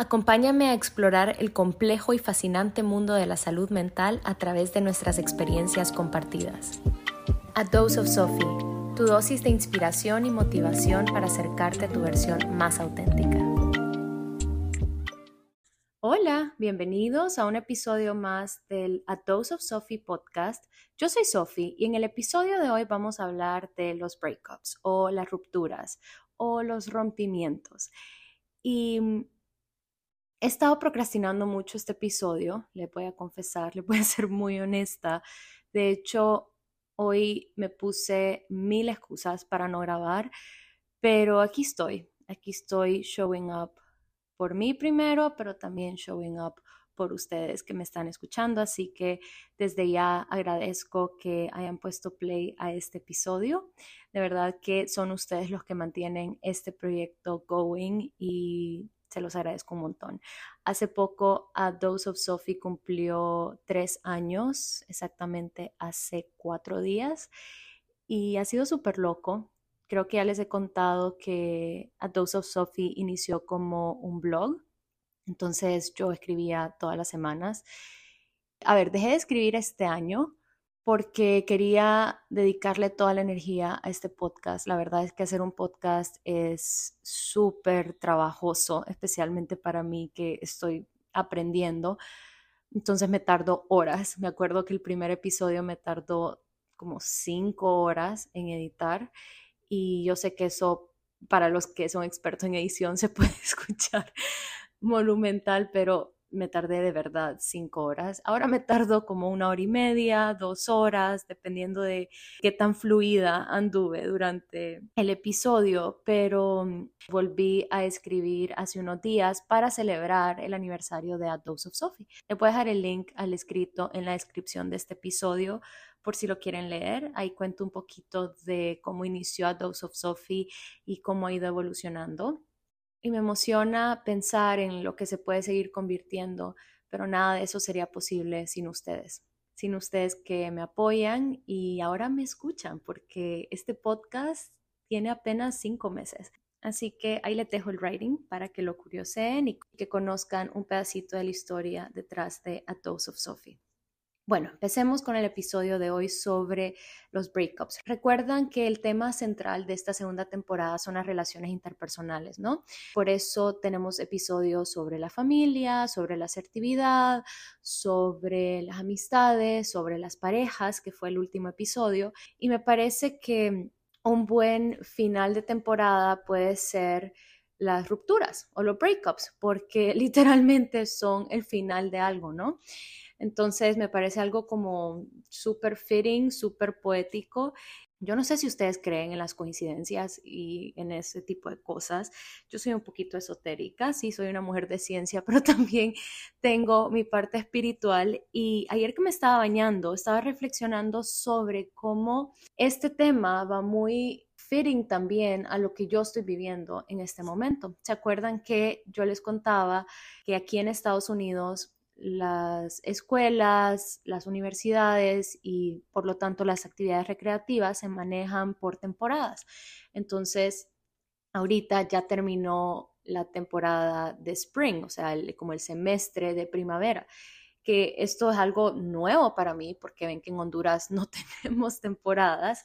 Acompáñame a explorar el complejo y fascinante mundo de la salud mental a través de nuestras experiencias compartidas. A Dose of Sophie, tu dosis de inspiración y motivación para acercarte a tu versión más auténtica. Hola, bienvenidos a un episodio más del A Dose of Sophie podcast. Yo soy Sophie y en el episodio de hoy vamos a hablar de los breakups o las rupturas o los rompimientos. Y He estado procrastinando mucho este episodio, le voy a confesar, le voy a ser muy honesta. De hecho, hoy me puse mil excusas para no grabar, pero aquí estoy, aquí estoy showing up por mí primero, pero también showing up por ustedes que me están escuchando. Así que desde ya agradezco que hayan puesto play a este episodio. De verdad que son ustedes los que mantienen este proyecto going y se los agradezco un montón. Hace poco A Dose of Sophie cumplió tres años, exactamente hace cuatro días, y ha sido súper loco. Creo que ya les he contado que A Dose of Sophie inició como un blog, entonces yo escribía todas las semanas. A ver, dejé de escribir este año porque quería dedicarle toda la energía a este podcast. La verdad es que hacer un podcast es súper trabajoso, especialmente para mí que estoy aprendiendo. Entonces me tardó horas. Me acuerdo que el primer episodio me tardó como cinco horas en editar y yo sé que eso para los que son expertos en edición se puede escuchar monumental, pero me tardé de verdad cinco horas. Ahora me tardo como una hora y media, dos horas, dependiendo de qué tan fluida anduve durante el episodio, pero mm, volví a escribir hace unos días para celebrar el aniversario de A Dose of Sophie. Le puedo dejar el link al escrito en la descripción de este episodio por si lo quieren leer. Ahí cuento un poquito de cómo inició A Dose of Sophie y cómo ha ido evolucionando y me emociona pensar en lo que se puede seguir convirtiendo, pero nada de eso sería posible sin ustedes, sin ustedes que me apoyan y ahora me escuchan, porque este podcast tiene apenas cinco meses. Así que ahí les dejo el writing para que lo curioseen y que conozcan un pedacito de la historia detrás de A Dose of Sophie. Bueno, empecemos con el episodio de hoy sobre los breakups. Recuerdan que el tema central de esta segunda temporada son las relaciones interpersonales, ¿no? Por eso tenemos episodios sobre la familia, sobre la asertividad, sobre las amistades, sobre las parejas, que fue el último episodio. Y me parece que un buen final de temporada puede ser las rupturas o los breakups, porque literalmente son el final de algo, ¿no? Entonces me parece algo como súper fitting, súper poético. Yo no sé si ustedes creen en las coincidencias y en ese tipo de cosas. Yo soy un poquito esotérica, sí, soy una mujer de ciencia, pero también tengo mi parte espiritual. Y ayer que me estaba bañando, estaba reflexionando sobre cómo este tema va muy fitting también a lo que yo estoy viviendo en este momento. ¿Se acuerdan que yo les contaba que aquí en Estados Unidos las escuelas, las universidades y por lo tanto las actividades recreativas se manejan por temporadas. Entonces, ahorita ya terminó la temporada de spring, o sea, como el semestre de primavera, que esto es algo nuevo para mí porque ven que en Honduras no tenemos temporadas.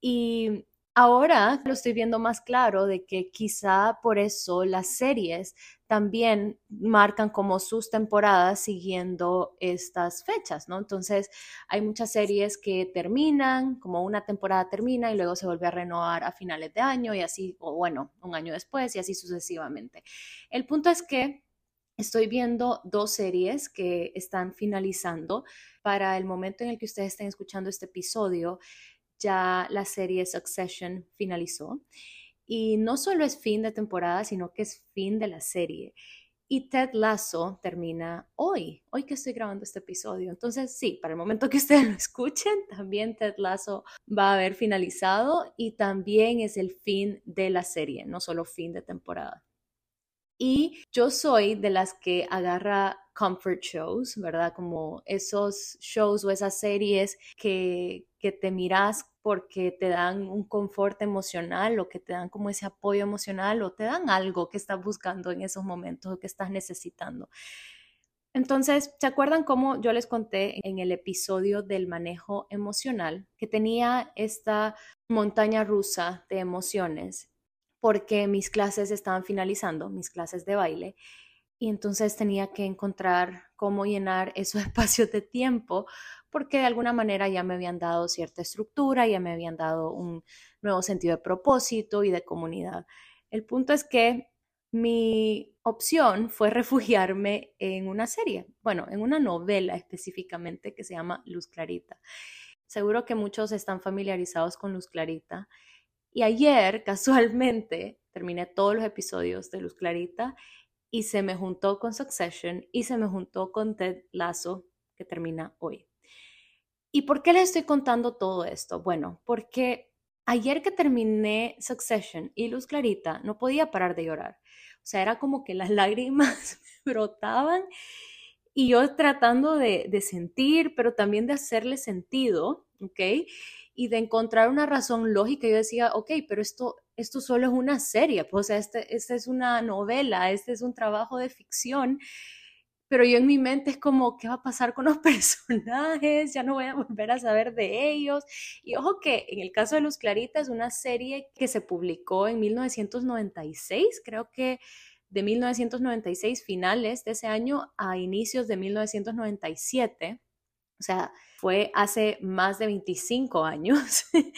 Y Ahora lo estoy viendo más claro de que quizá por eso las series también marcan como sus temporadas siguiendo estas fechas, ¿no? Entonces hay muchas series que terminan, como una temporada termina y luego se vuelve a renovar a finales de año y así, o bueno, un año después y así sucesivamente. El punto es que estoy viendo dos series que están finalizando para el momento en el que ustedes estén escuchando este episodio ya la serie Succession finalizó. Y no solo es fin de temporada, sino que es fin de la serie. Y Ted Lasso termina hoy, hoy que estoy grabando este episodio. Entonces, sí, para el momento que ustedes lo escuchen, también Ted Lasso va a haber finalizado y también es el fin de la serie, no solo fin de temporada. Y yo soy de las que agarra comfort shows, ¿verdad? Como esos shows o esas series que, que te miras porque te dan un confort emocional o que te dan como ese apoyo emocional o te dan algo que estás buscando en esos momentos o que estás necesitando. Entonces, ¿se acuerdan cómo yo les conté en el episodio del manejo emocional que tenía esta montaña rusa de emociones porque mis clases estaban finalizando, mis clases de baile, y entonces tenía que encontrar cómo llenar esos espacios de tiempo porque de alguna manera ya me habían dado cierta estructura, ya me habían dado un nuevo sentido de propósito y de comunidad. El punto es que mi opción fue refugiarme en una serie, bueno, en una novela específicamente que se llama Luz Clarita. Seguro que muchos están familiarizados con Luz Clarita. Y ayer, casualmente, terminé todos los episodios de Luz Clarita y se me juntó con Succession y se me juntó con Ted Lasso, que termina hoy. ¿Y por qué les estoy contando todo esto? Bueno, porque ayer que terminé Succession y Luz Clarita, no podía parar de llorar. O sea, era como que las lágrimas brotaban y yo tratando de, sentir, pero también de hacerle sentido, ¿ok? Y de encontrar una razón lógica. Yo decía, ok, pero esto, esto solo es una serie, pues, o sea, esta este es una novela, este es un trabajo de ficción pero yo en mi mente es como, ¿qué va a pasar con los personajes? Ya no voy a volver a saber de ellos. Y ojo que en el caso de Luz Clarita es una serie que se publicó en 1996, creo que de 1996, finales de ese año a inicios de 1997. O sea, fue hace más de 25 años.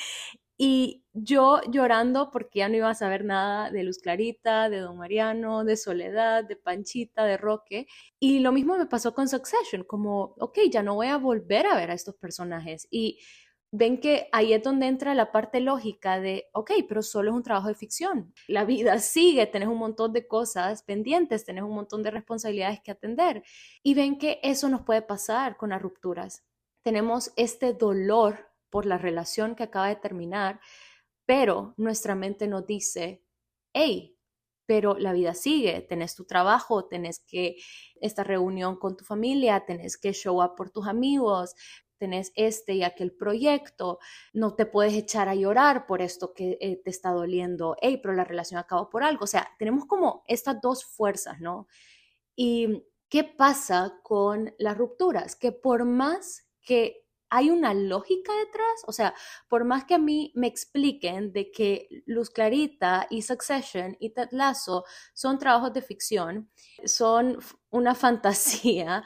Y yo llorando porque ya no iba a saber nada de Luz Clarita, de Don Mariano, de Soledad, de Panchita, de Roque. Y lo mismo me pasó con Succession, como, ok, ya no voy a volver a ver a estos personajes. Y ven que ahí es donde entra la parte lógica de, ok, pero solo es un trabajo de ficción. La vida sigue, tenés un montón de cosas pendientes, tenés un montón de responsabilidades que atender. Y ven que eso nos puede pasar con las rupturas. Tenemos este dolor por la relación que acaba de terminar, pero nuestra mente nos dice, hey, pero la vida sigue, tenés tu trabajo, tenés que esta reunión con tu familia, tenés que show up por tus amigos, tenés este y aquel proyecto, no te puedes echar a llorar por esto que eh, te está doliendo, hey, pero la relación acabó por algo, o sea, tenemos como estas dos fuerzas, ¿no? Y ¿qué pasa con las rupturas? Que por más que hay una lógica detrás, o sea, por más que a mí me expliquen de que Luz Clarita y Succession y Ted Lasso son trabajos de ficción, son una fantasía,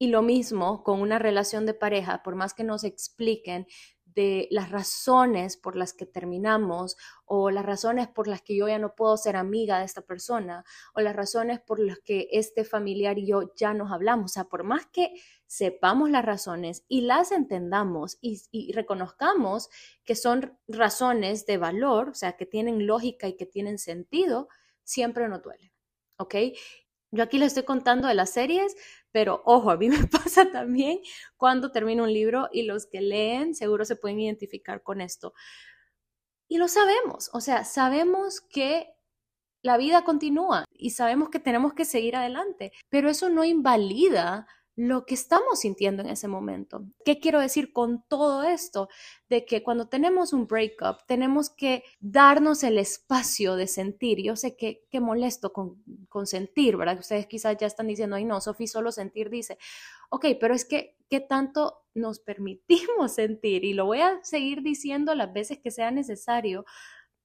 y lo mismo con una relación de pareja, por más que nos expliquen de las razones por las que terminamos o las razones por las que yo ya no puedo ser amiga de esta persona o las razones por las que este familiar y yo ya nos hablamos. O sea, por más que sepamos las razones y las entendamos y, reconozcamos que son razones de valor, o sea, que tienen lógica y que tienen sentido, siempre nos duele. ¿Ok? Yo aquí les estoy contando de las series, pero ojo, a mí me pasa también cuando termino un libro y los que leen seguro se pueden identificar con esto. Y lo sabemos, o sea, sabemos que la vida continúa y sabemos que tenemos que seguir adelante, pero eso no invalida lo que estamos sintiendo en ese momento. ¿Qué quiero decir con todo esto? De que cuando tenemos un breakup, tenemos que darnos el espacio de sentir. Yo sé que, que molesto con, con, sentir, ¿verdad? Ustedes quizás ya están diciendo, ay no, Sofía, solo sentir dice, ok, pero es que, ¿qué tanto nos permitimos sentir? Y lo voy a seguir diciendo las veces que sea necesario.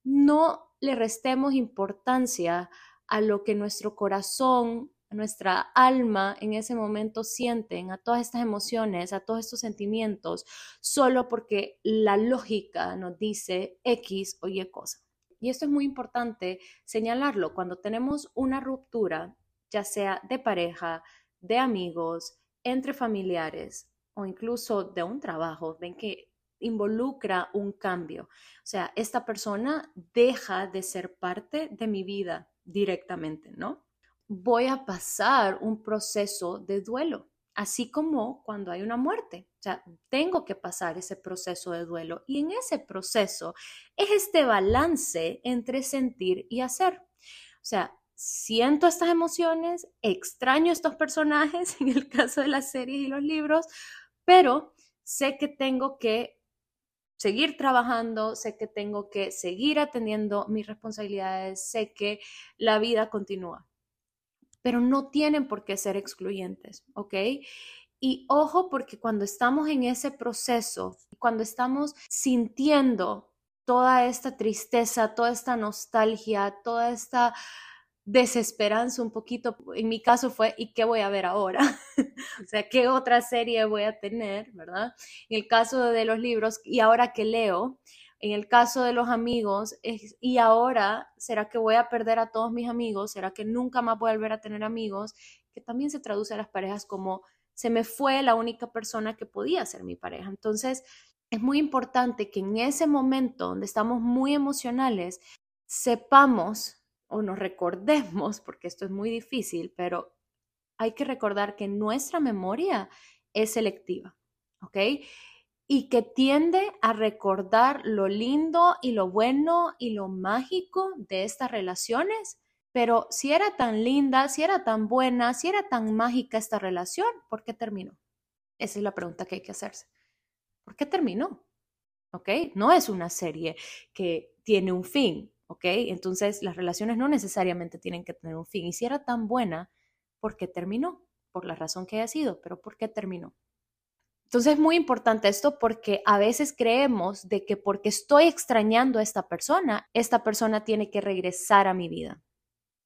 No le restemos importancia a lo que nuestro corazón nuestra alma en ese momento sienten, a todas estas emociones, a todos estos sentimientos, solo porque la lógica nos dice X o Y cosa. Y esto es muy importante señalarlo cuando tenemos una ruptura, ya sea de pareja, de amigos, entre familiares o incluso de un trabajo, ven que involucra un cambio. O sea, esta persona deja de ser parte de mi vida directamente, ¿no? Voy a pasar un proceso de duelo, así como cuando hay una muerte. O sea, tengo que pasar ese proceso de duelo y en ese proceso es este balance entre sentir y hacer. O sea, siento estas emociones, extraño estos personajes en el caso de las series y los libros, pero sé que tengo que seguir trabajando, sé que tengo que seguir atendiendo mis responsabilidades, sé que la vida continúa, pero no tienen por qué ser excluyentes, ¿ok? Y ojo porque cuando estamos en ese proceso, cuando estamos sintiendo toda esta tristeza, toda esta nostalgia, toda esta desesperanza un poquito, en mi caso fue, ¿y qué voy a ver ahora? o sea, ¿qué otra serie voy a tener, verdad? En el caso de los libros, ¿y ahora que leo? En el caso de los amigos, es, ¿y ahora será que voy a perder a todos mis amigos? ¿Será que nunca más voy a volver a tener amigos? Que también se traduce a las parejas como se me fue la única persona que podía ser mi pareja. Entonces, es muy importante que en ese momento donde estamos muy emocionales, sepamos o nos recordemos, porque esto es muy difícil, pero hay que recordar que nuestra memoria es selectiva, ¿ok? Y que tiende a recordar lo lindo y lo bueno y lo mágico de estas relaciones. Pero si era tan linda, si era tan buena, si era tan mágica esta relación, ¿por qué terminó? Esa es la pregunta que hay que hacerse. ¿Por qué terminó? ¿Ok? No es una serie que tiene un fin, ¿ok? Entonces las relaciones no necesariamente tienen que tener un fin. Y si era tan buena, ¿por qué terminó? Por la razón que haya sido, pero ¿por qué terminó? Entonces es muy importante esto porque a veces creemos de que porque estoy extrañando a esta persona, esta persona tiene que regresar a mi vida.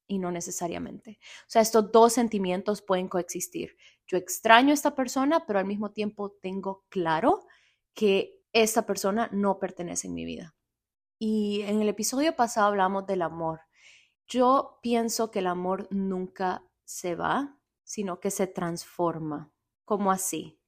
Y no necesariamente. O sea, estos dos sentimientos pueden coexistir. Yo extraño a esta persona, pero al mismo tiempo tengo claro que esta persona no pertenece en mi vida. Y en el episodio pasado hablamos del amor. Yo pienso que el amor nunca se va, sino que se transforma. ¿Cómo así?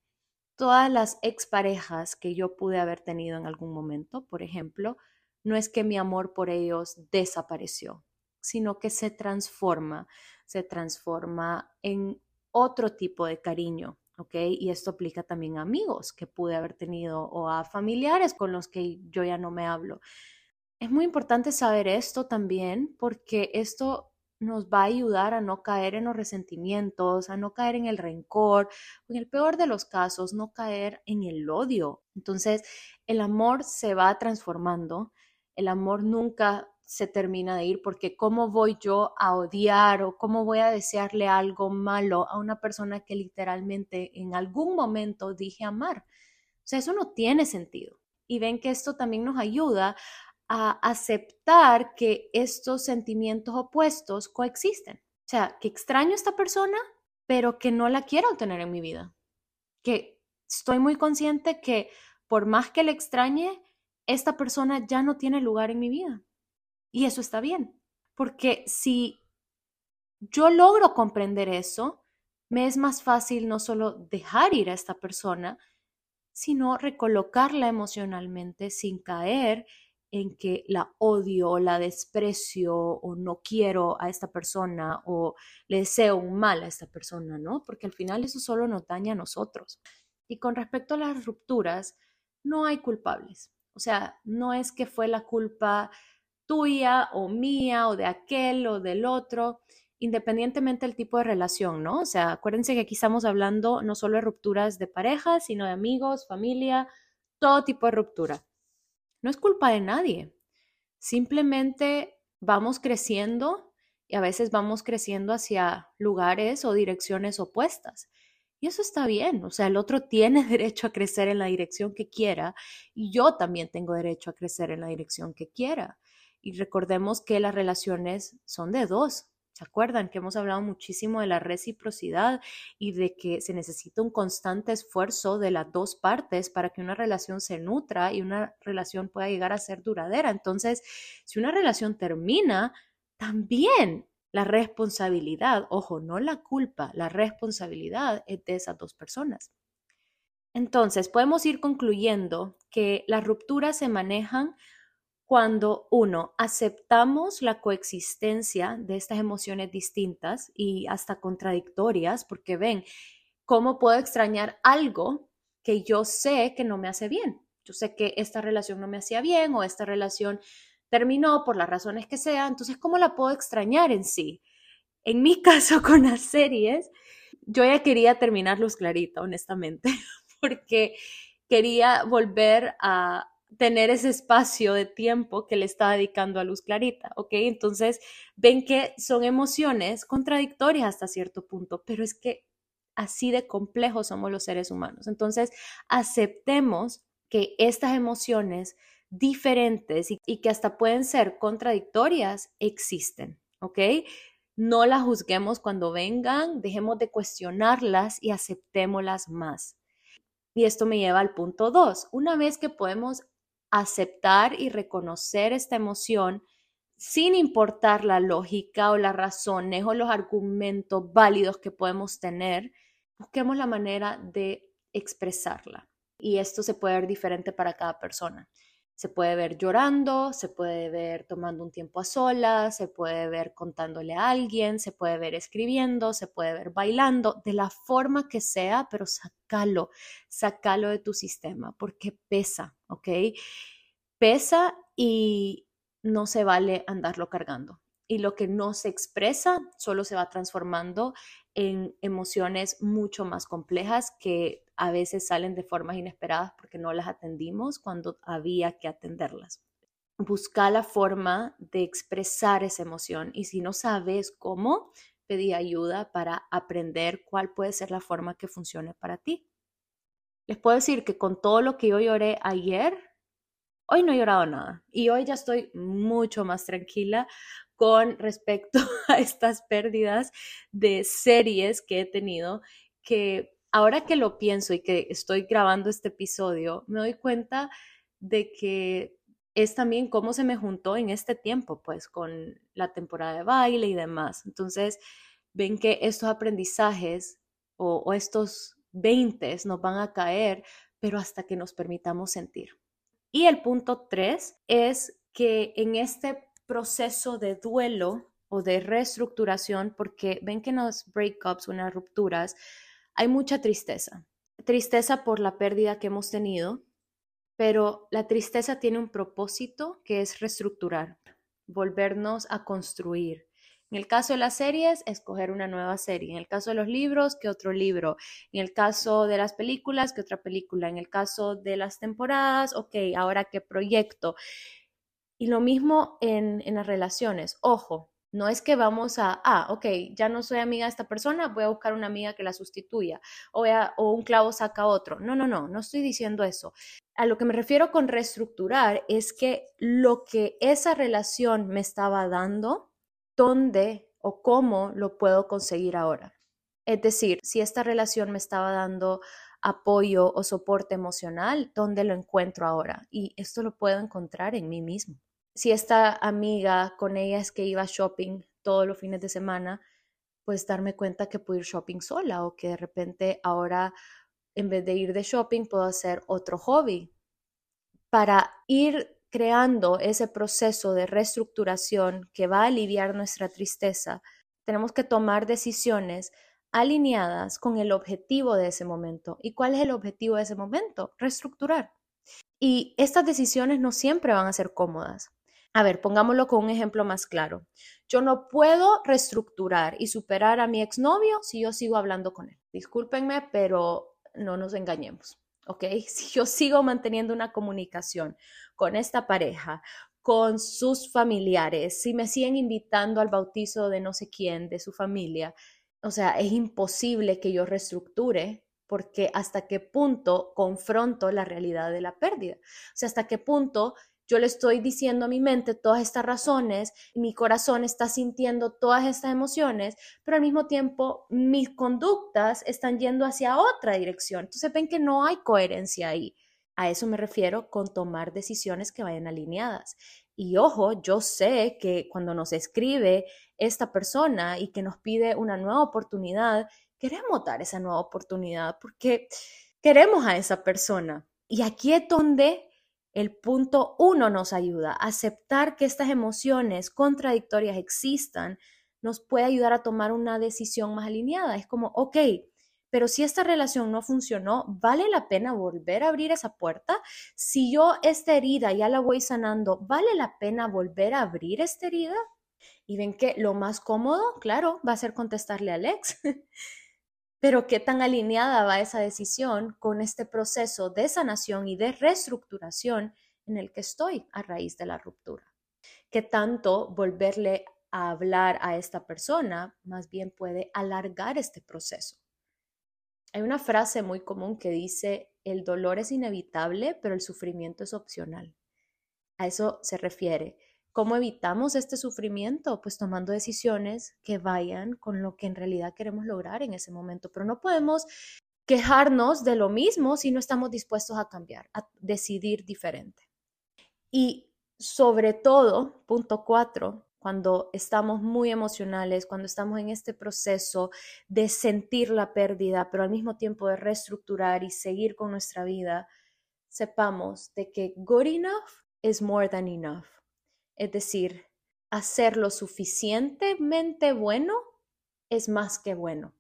Todas las exparejas que yo pude haber tenido en algún momento, por ejemplo, no es que mi amor por ellos desapareció, sino que se transforma, se transforma en otro tipo de cariño, ¿ok? Y esto aplica también a amigos que pude haber tenido o a familiares con los que yo ya no me hablo. Es muy importante saber esto también porque esto nos va a ayudar a no caer en los resentimientos, a no caer en el rencor, en el peor de los casos, no caer en el odio. Entonces, el amor se va transformando, el amor nunca se termina de ir porque cómo voy yo a odiar o cómo voy a desearle algo malo a una persona que literalmente en algún momento dije amar. O sea, eso no tiene sentido. Y ven que esto también nos ayuda a aceptar que estos sentimientos opuestos coexisten. O sea, que extraño a esta persona, pero que no la quiero tener en mi vida. Que estoy muy consciente que por más que le extrañe, esta persona ya no tiene lugar en mi vida. Y eso está bien, porque si yo logro comprender eso, me es más fácil no solo dejar ir a esta persona, sino recolocarla emocionalmente sin caer en que la odio, la desprecio o no quiero a esta persona o le deseo un mal a esta persona, ¿no? Porque al final eso solo nos daña a nosotros. Y con respecto a las rupturas, no hay culpables. O sea, no es que fue la culpa tuya o mía o de aquel o del otro, independientemente del tipo de relación, ¿no? O sea, acuérdense que aquí estamos hablando no solo de rupturas de pareja, sino de amigos, familia, todo tipo de ruptura no es culpa de nadie. Simplemente vamos creciendo y a veces vamos creciendo hacia lugares o direcciones opuestas. Y eso está bien, o sea, el otro tiene derecho a crecer en la dirección que quiera y yo también tengo derecho a crecer en la dirección que quiera. Y recordemos que las relaciones son de dos, ¿Se acuerdan que hemos hablado muchísimo de la reciprocidad y de que se necesita un constante esfuerzo de las dos partes para que una relación se nutra y una relación pueda llegar a ser duradera? Entonces, si una relación termina, también la responsabilidad, ojo, no la culpa, la responsabilidad es de esas dos personas. Entonces, podemos ir concluyendo que las rupturas se manejan cuando uno aceptamos la coexistencia de estas emociones distintas y hasta contradictorias, porque ven, ¿cómo puedo extrañar algo que yo sé que no me hace bien? Yo sé que esta relación no me hacía bien o esta relación terminó por las razones que sea, entonces, ¿cómo la puedo extrañar en sí? en mi caso con las series, yo ya quería terminar Luz Clarita, honestamente, porque quería volver a tener ese espacio de tiempo que le estaba dedicando a Luz Clarita, ¿ok? Entonces, ven que son emociones contradictorias hasta cierto punto, pero es que así de complejos somos los seres humanos. Entonces, aceptemos que estas emociones diferentes y, que hasta pueden ser contradictorias existen, ¿ok? No las juzguemos cuando vengan, dejemos de cuestionarlas y aceptémoslas más. Y esto me lleva al punto dos. Una vez que podemos aceptar y reconocer esta emoción, sin importar la lógica o las razones o los argumentos válidos que podemos tener, busquemos la manera de expresarla. Y esto se puede ver diferente para cada persona. Se puede ver llorando, se puede ver tomando un tiempo a solas, se puede ver contándole a alguien, se puede ver escribiendo, se puede ver bailando, de la forma que sea, pero sácalo, sácalo de tu sistema, porque pesa, ¿ok? Pesa y no se vale andarlo cargando. Y lo que no se expresa solo se va transformando en emociones mucho más complejas que a veces salen de formas inesperadas porque no las atendimos cuando había que atenderlas. Busca la forma de expresar esa emoción y si no sabes cómo, pedí ayuda para aprender cuál puede ser la forma que funcione para ti. Les puedo decir que con todo lo que yo lloré ayer, hoy no he llorado nada y hoy ya estoy mucho más tranquila con respecto a estas pérdidas de series que he tenido, que ahora que lo pienso y que estoy grabando este episodio, me doy cuenta de que es también cómo se me juntó en este tiempo, pues con la temporada de baile y demás. Entonces, ven que estos aprendizajes o, estos 20 nos van a caer, pero hasta que nos permitamos sentir. Y el punto tres es que en este proceso de duelo o de reestructuración, porque ven que en los breakups las rupturas hay mucha tristeza. Tristeza por la pérdida que hemos tenido, pero la tristeza tiene un propósito que es reestructurar, volvernos a construir. En el caso de las series, escoger una nueva serie. En el caso de los libros, que otro libro. En el caso de las películas, que otra película. En el caso de las temporadas, ok, ahora qué proyecto. Y lo mismo en, las relaciones. Ojo, no es que vamos a, ah, ok, ya no soy amiga de esta persona, voy a buscar una amiga que la sustituya o, o un clavo saca otro. No, no, no, no estoy diciendo eso. A lo que me refiero con reestructurar es que lo que esa relación me estaba dando, ¿dónde o cómo lo puedo conseguir ahora? Es decir, si esta relación me estaba dando apoyo o soporte emocional, ¿dónde lo encuentro ahora? Y esto lo puedo encontrar en mí mismo si esta amiga con ella es que iba shopping todos los fines de semana, pues darme cuenta que puedo ir shopping sola o que de repente ahora en vez de ir de shopping puedo hacer otro hobby. Para ir creando ese proceso de reestructuración que va a aliviar nuestra tristeza, tenemos que tomar decisiones alineadas con el objetivo de ese momento. ¿Y cuál es el objetivo de ese momento? Reestructurar. Y estas decisiones no siempre van a ser cómodas. A ver, pongámoslo con un ejemplo más claro. Yo no puedo reestructurar y superar a mi exnovio si yo sigo hablando con él. Discúlpenme, pero no nos engañemos, ¿ok? Si yo sigo manteniendo una comunicación con esta pareja, con sus familiares, si me siguen invitando al bautizo de no sé quién, de su familia, o sea, es imposible que yo reestructure porque hasta qué punto confronto la realidad de la pérdida. O sea, hasta qué punto yo le estoy diciendo a mi mente todas estas razones, mi corazón está sintiendo todas estas emociones, pero al mismo tiempo mis conductas están yendo hacia otra dirección. Entonces ven que no hay coherencia ahí. A eso me refiero con tomar decisiones que vayan alineadas. Y ojo, yo sé que cuando nos escribe esta persona y que nos pide una nueva oportunidad, queremos dar esa nueva oportunidad porque queremos a esa persona. Y aquí es donde el punto uno nos ayuda. Aceptar que estas emociones contradictorias existan nos puede ayudar a tomar una decisión más alineada. Es como, ok, pero si esta relación no funcionó, ¿vale la pena volver a abrir esa puerta? Si yo esta herida ya la voy sanando, ¿vale la pena volver a abrir esta herida? Y ven que lo más cómodo, claro, va a ser contestarle al ex. Pero qué tan alineada va esa decisión con este proceso de sanación y de reestructuración en el que estoy a raíz de la ruptura. ¿Qué tanto volverle a hablar a esta persona más bien puede alargar este proceso? Hay una frase muy común que dice, el dolor es inevitable, pero el sufrimiento es opcional. A eso se refiere. ¿Cómo evitamos este sufrimiento? Pues tomando decisiones que vayan con lo que en realidad queremos lograr en ese momento. Pero no podemos quejarnos de lo mismo si no estamos dispuestos a cambiar, a decidir diferente. Y sobre todo, punto cuatro, cuando estamos muy emocionales, cuando estamos en este proceso de sentir la pérdida, pero al mismo tiempo de reestructurar y seguir con nuestra vida, sepamos de que good enough is more than enough. Es decir, hacer lo suficientemente bueno es más que bueno.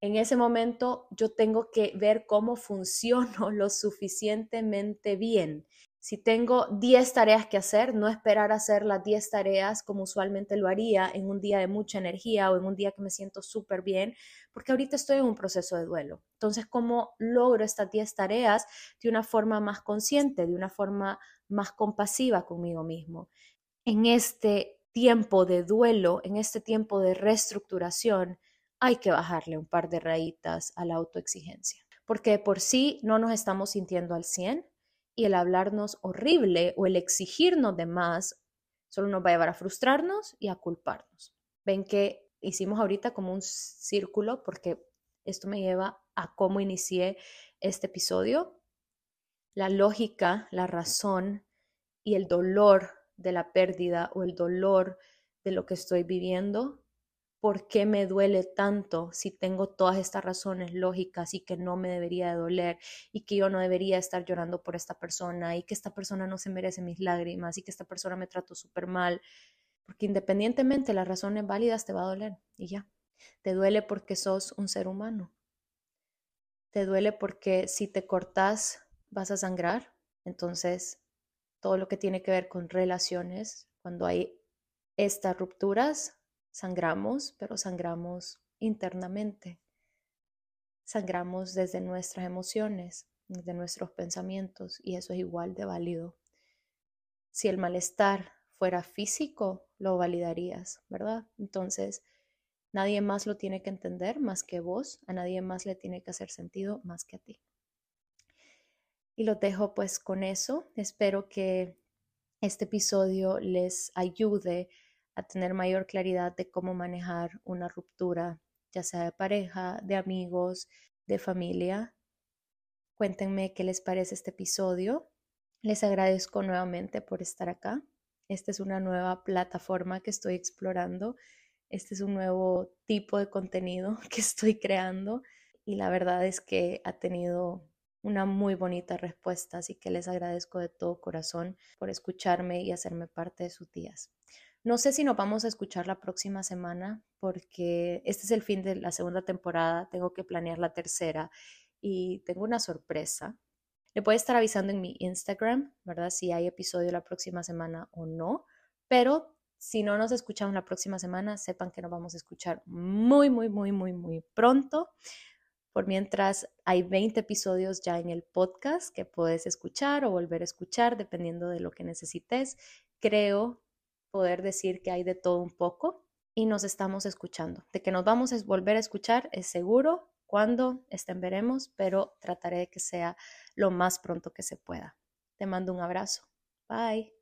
En ese momento yo tengo que ver cómo funciono lo suficientemente bien. Si tengo 10 tareas que hacer, no esperar hacer las 10 tareas como usualmente lo haría en un día de mucha energía o en un día que me siento súper bien, porque ahorita estoy en un proceso de duelo. Entonces, ¿cómo logro estas 10 tareas de una forma más consciente, de una forma más compasiva conmigo mismo? En este tiempo de duelo, en este tiempo de reestructuración, hay que bajarle un par de rayitas a la autoexigencia, porque por sí no nos estamos sintiendo al 100 y el hablarnos horrible o el exigirnos de más solo nos va a llevar a frustrarnos y a culparnos. Ven que hicimos ahorita como un círculo porque esto me lleva a cómo inicié este episodio. La lógica, la razón y el dolor de la pérdida o el dolor de lo que estoy viviendo? ¿Por qué me duele tanto si tengo todas estas razones lógicas y que no me debería de doler y que yo no debería estar llorando por esta persona y que esta persona no se merece mis lágrimas y que esta persona me trató súper mal? Porque independientemente las razones válidas te va a doler y ya. Te duele porque sos un ser humano. Te duele porque si te cortas vas a sangrar. Entonces todo lo que tiene que ver con relaciones. Cuando hay estas rupturas, sangramos, pero sangramos internamente. Sangramos desde nuestras emociones, desde nuestros pensamientos, y eso es igual de válido. Si el malestar fuera físico, lo validarías, ¿verdad? Entonces, nadie más lo tiene que entender más que vos, a nadie más le tiene que hacer sentido más que a ti. Y lo dejo pues con eso. Espero que este episodio les ayude a tener mayor claridad de cómo manejar una ruptura, ya sea de pareja, de amigos, de familia. Cuéntenme qué les parece este episodio. Les agradezco nuevamente por estar acá. Esta es una nueva plataforma que estoy explorando. Este es un nuevo tipo de contenido que estoy creando y la verdad es que ha tenido una muy bonita respuesta, así que les agradezco de todo corazón por escucharme y hacerme parte de sus días. No sé si nos vamos a escuchar la próxima semana porque este es el fin de la segunda temporada, tengo que planear la tercera y tengo una sorpresa. Le a estar avisando en mi Instagram, ¿verdad? Si hay episodio la próxima semana o no, pero si no nos escuchamos la próxima semana, sepan que nos vamos a escuchar muy, muy, muy, muy, muy pronto. Por mientras hay 20 episodios ya en el podcast que puedes escuchar o volver a escuchar dependiendo de lo que necesites. Creo poder decir que hay de todo un poco y nos estamos escuchando. De que nos vamos a volver a escuchar es seguro. Cuando estén veremos, pero trataré de que sea lo más pronto que se pueda. Te mando un abrazo. Bye.